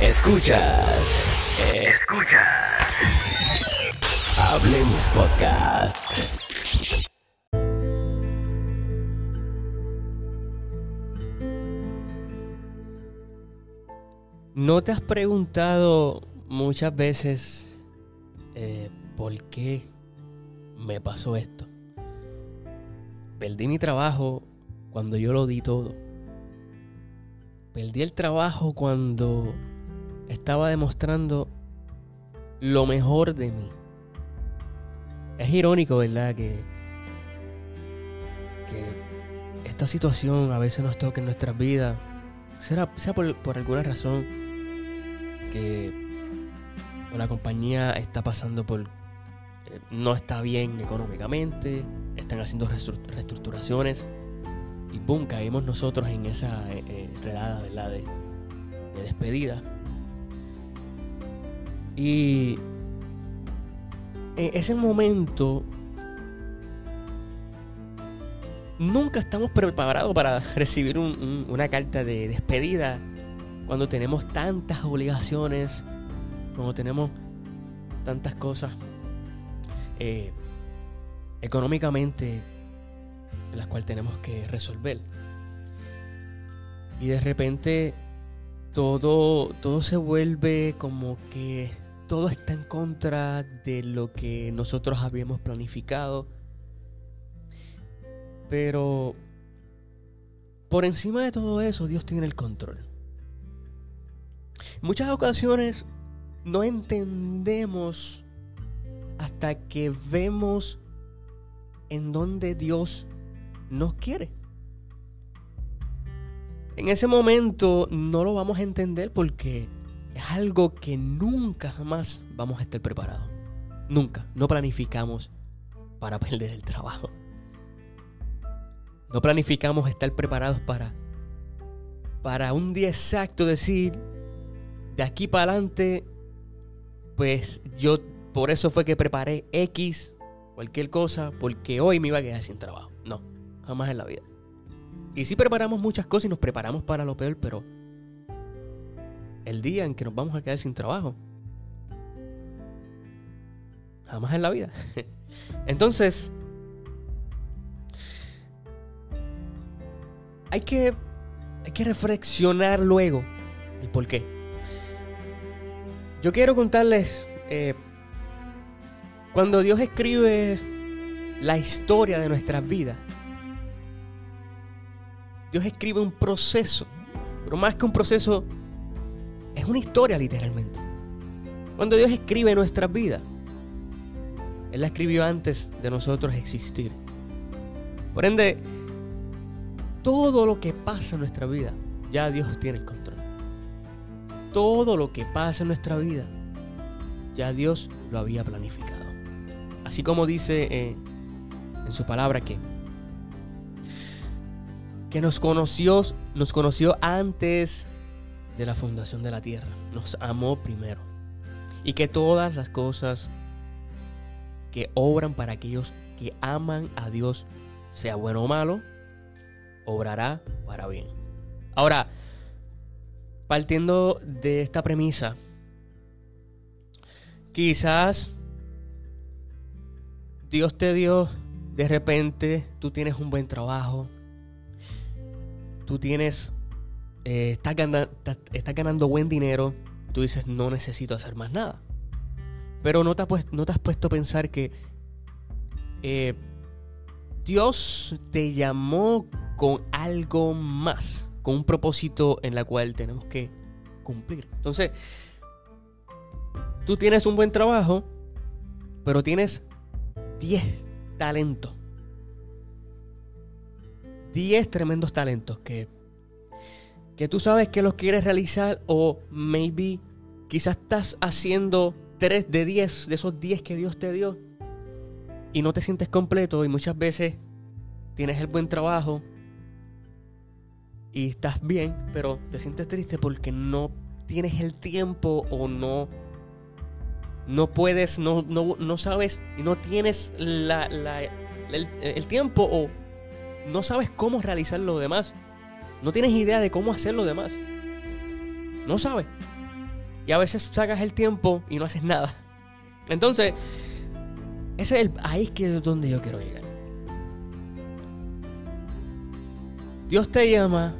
Escuchas. Escuchas. Hablemos Podcast. ¿No te has preguntado muchas veces eh, por qué me pasó esto? Perdí mi trabajo cuando yo lo di todo. Perdí el trabajo cuando estaba demostrando lo mejor de mí. Es irónico, ¿verdad? Que, esta situación a veces nos toca en nuestras vidas, sea, por, alguna razón que una compañía está pasando por... Eh, no está bien económicamente, están haciendo reestructuraciones y boom, caímos nosotros en esa eh, eh, redada ¿verdad? De, de despedida. Y en ese momento nunca estamos preparados para recibir una carta de despedida cuando tenemos tantas obligaciones, cuando tenemos tantas cosas eh, económicamente en las cuales tenemos que resolver. Y de repente todo, todo se vuelve como que todo está en contra de lo que nosotros habíamos planificado. Pero por encima de todo eso, Dios tiene el control muchas ocasiones no entendemos hasta que vemos en donde Dios nos quiere. En ese momento no lo vamos a entender porque es algo que nunca jamás vamos a estar preparados. Nunca. No planificamos para perder el trabajo. No planificamos estar preparados para para un día exacto decir de aquí para adelante, pues yo por eso fue que preparé X, cualquier cosa, porque hoy me iba a quedar sin trabajo. No, jamás en la vida. Y sí preparamos muchas cosas y nos preparamos para lo peor, pero el día en que nos vamos a quedar sin trabajo, jamás en la vida. Entonces, hay que, hay que reflexionar luego el por qué. Yo quiero contarles, eh, cuando Dios escribe la historia de nuestras vidas, Dios escribe un proceso, pero más que un proceso, es una historia literalmente. Cuando Dios escribe nuestras vidas, Él la escribió antes de nosotros existir. Por ende, todo lo que pasa en nuestra vida, ya Dios tiene el control todo lo que pasa en nuestra vida, ya Dios lo había planificado. Así como dice eh, en su palabra que, que nos conoció, nos conoció antes de la fundación de la tierra. Nos amó primero. Y que todas las cosas que obran para aquellos que aman a Dios, sea bueno o malo, obrará para bien. Ahora, partiendo de esta premisa, quizás Dios te dio de repente, tú tienes un buen trabajo, tú tienes, eh, estás, ganando, ganando buen dinero, tú dices, no necesito hacer más nada. Pero no te, te has puesto a pensar que eh, Dios te llamó con algo más con un propósito en la cual tenemos que cumplir. Entonces, tú tienes un buen trabajo, pero tienes 10 talentos. 10 tremendos talentos que, que tú sabes que los quieres realizar o maybe quizás estás haciendo 3 de 10 de esos 10 que Dios te dio y no te sientes completo y muchas veces tienes el buen trabajo, y estás bien, pero te sientes triste porque no tienes el tiempo o no no puedes, no, no, sabes y no tienes la, el, tiempo o no sabes cómo realizar lo demás. No tienes idea de cómo hacer lo demás. No sabes. Y a veces sacas el tiempo y no haces nada. Entonces, ese es el, ahí es que es donde yo quiero llegar. Dios te llama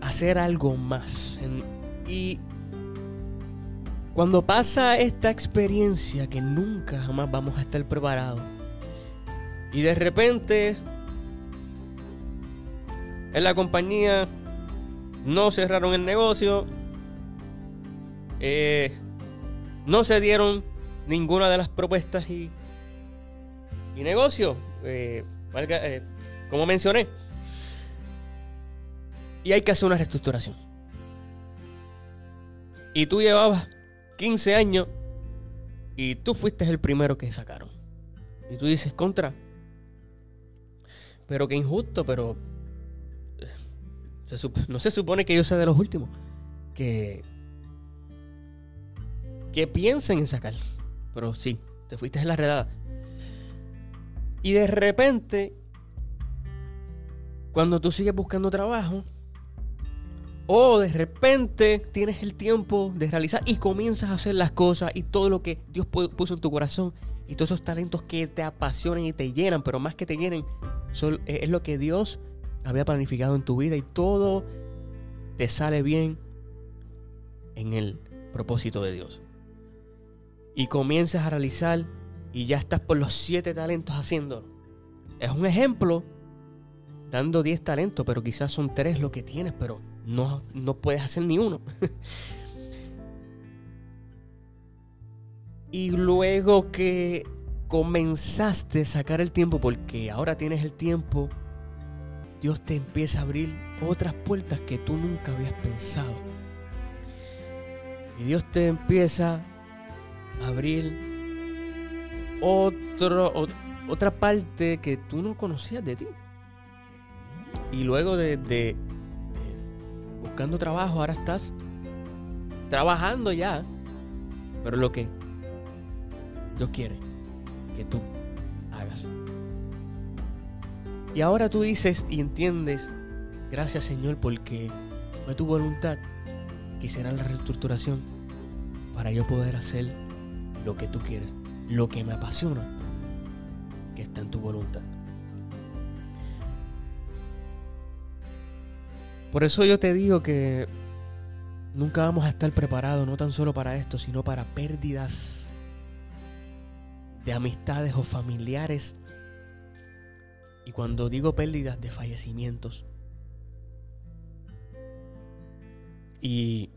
a hacer algo más. Y cuando pasa esta experiencia que nunca jamás vamos a estar preparados. Y de repente en la compañía no cerraron el negocio. eh, no se dieron ninguna de las propuestas y, y negocio. eh, eh, como mencioné. Y hay que hacer una reestructuración. Y tú llevabas 15 años y tú fuiste el primero que sacaron. Y tú dices, contra. Pero qué injusto, pero... no se supone que yo sea de los últimos. Que... Que piensen en sacar. Pero sí, te fuiste en la redada. Y de repente, cuando tú sigues buscando trabajo, o de repente tienes el tiempo de realizar y comienzas a hacer las cosas y todo lo que Dios pu- puso en tu corazón y todos esos talentos que te apasionan y te llenan, pero más que te llenen, es lo que Dios había planificado en tu vida y todo te sale bien en el propósito de Dios. Y comienzas a realizar y ya estás por los siete talentos haciéndolo. Es un ejemplo dando 10 talentos, pero quizás son tres lo que tienes, pero no, no puedes hacer ni uno. y luego que comenzaste a sacar el tiempo, porque ahora tienes el tiempo, Dios te empieza a abrir otras puertas que tú nunca habías pensado. Y Dios te empieza a abrir otra parte que tú no conocías de ti. Y luego de, eh, buscando trabajo, ahora estás trabajando ya. Pero lo que Dios quiere que tú. Y ahora tú dices y entiendes, gracias Señor, porque fue tu voluntad que hiciera la reestructuración para yo poder hacer lo que tú quieres, lo que me apasiona, que está en tu voluntad. Por eso yo te digo que nunca vamos a estar preparados, no tan solo para esto, sino para pérdidas de amistades o familiares. Cuando digo pérdidas de fallecimientos. Y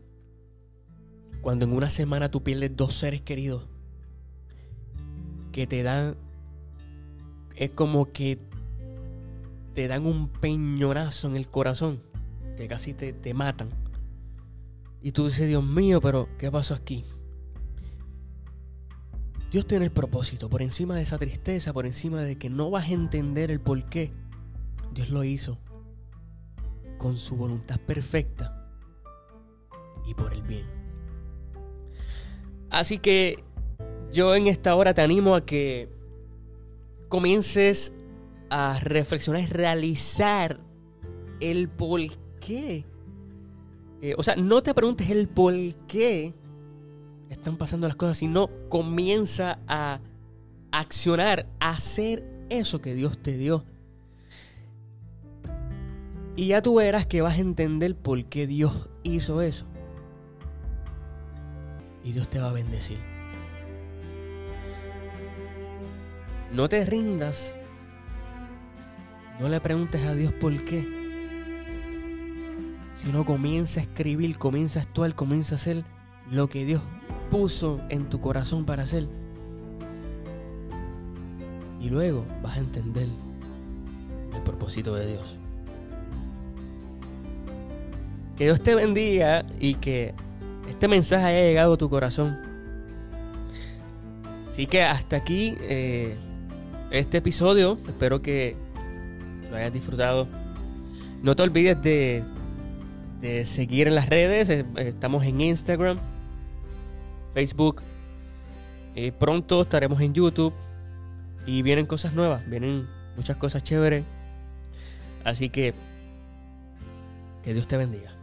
cuando en una semana tú pierdes dos seres queridos que te dan, es como que te dan un peñonazo en el corazón, que casi te, te matan. Y tú dices, Dios mío, pero ¿qué pasó aquí? Dios tiene el propósito, por encima de esa tristeza, por encima de que no vas a entender el por qué. Dios lo hizo con su voluntad perfecta y por el bien. Así que yo en esta hora te animo a que comiences a reflexionar y realizar el por qué. Eh, o sea, no te preguntes el por qué están pasando las cosas, sino comienza a accionar, a hacer eso que Dios te dio. Y ya tú verás que vas a entender por qué Dios hizo eso. Y Dios te va a bendecir. No te rindas. No le preguntes a Dios por qué. Sino comienza a escribir, comienza a actuar, comienza a hacer lo que Dios puso en tu corazón para hacer. Y luego vas a entender el propósito de Dios. Que Dios te bendiga y que este mensaje haya llegado a tu corazón. Así que hasta aquí eh, este episodio. Espero que lo hayas disfrutado. No te olvides de, de seguir en las redes. Eh, Estamos en Instagram, Facebook. Eh, pronto estaremos en YouTube. Y vienen cosas nuevas. Vienen muchas cosas chéveres. Así que que Dios te bendiga.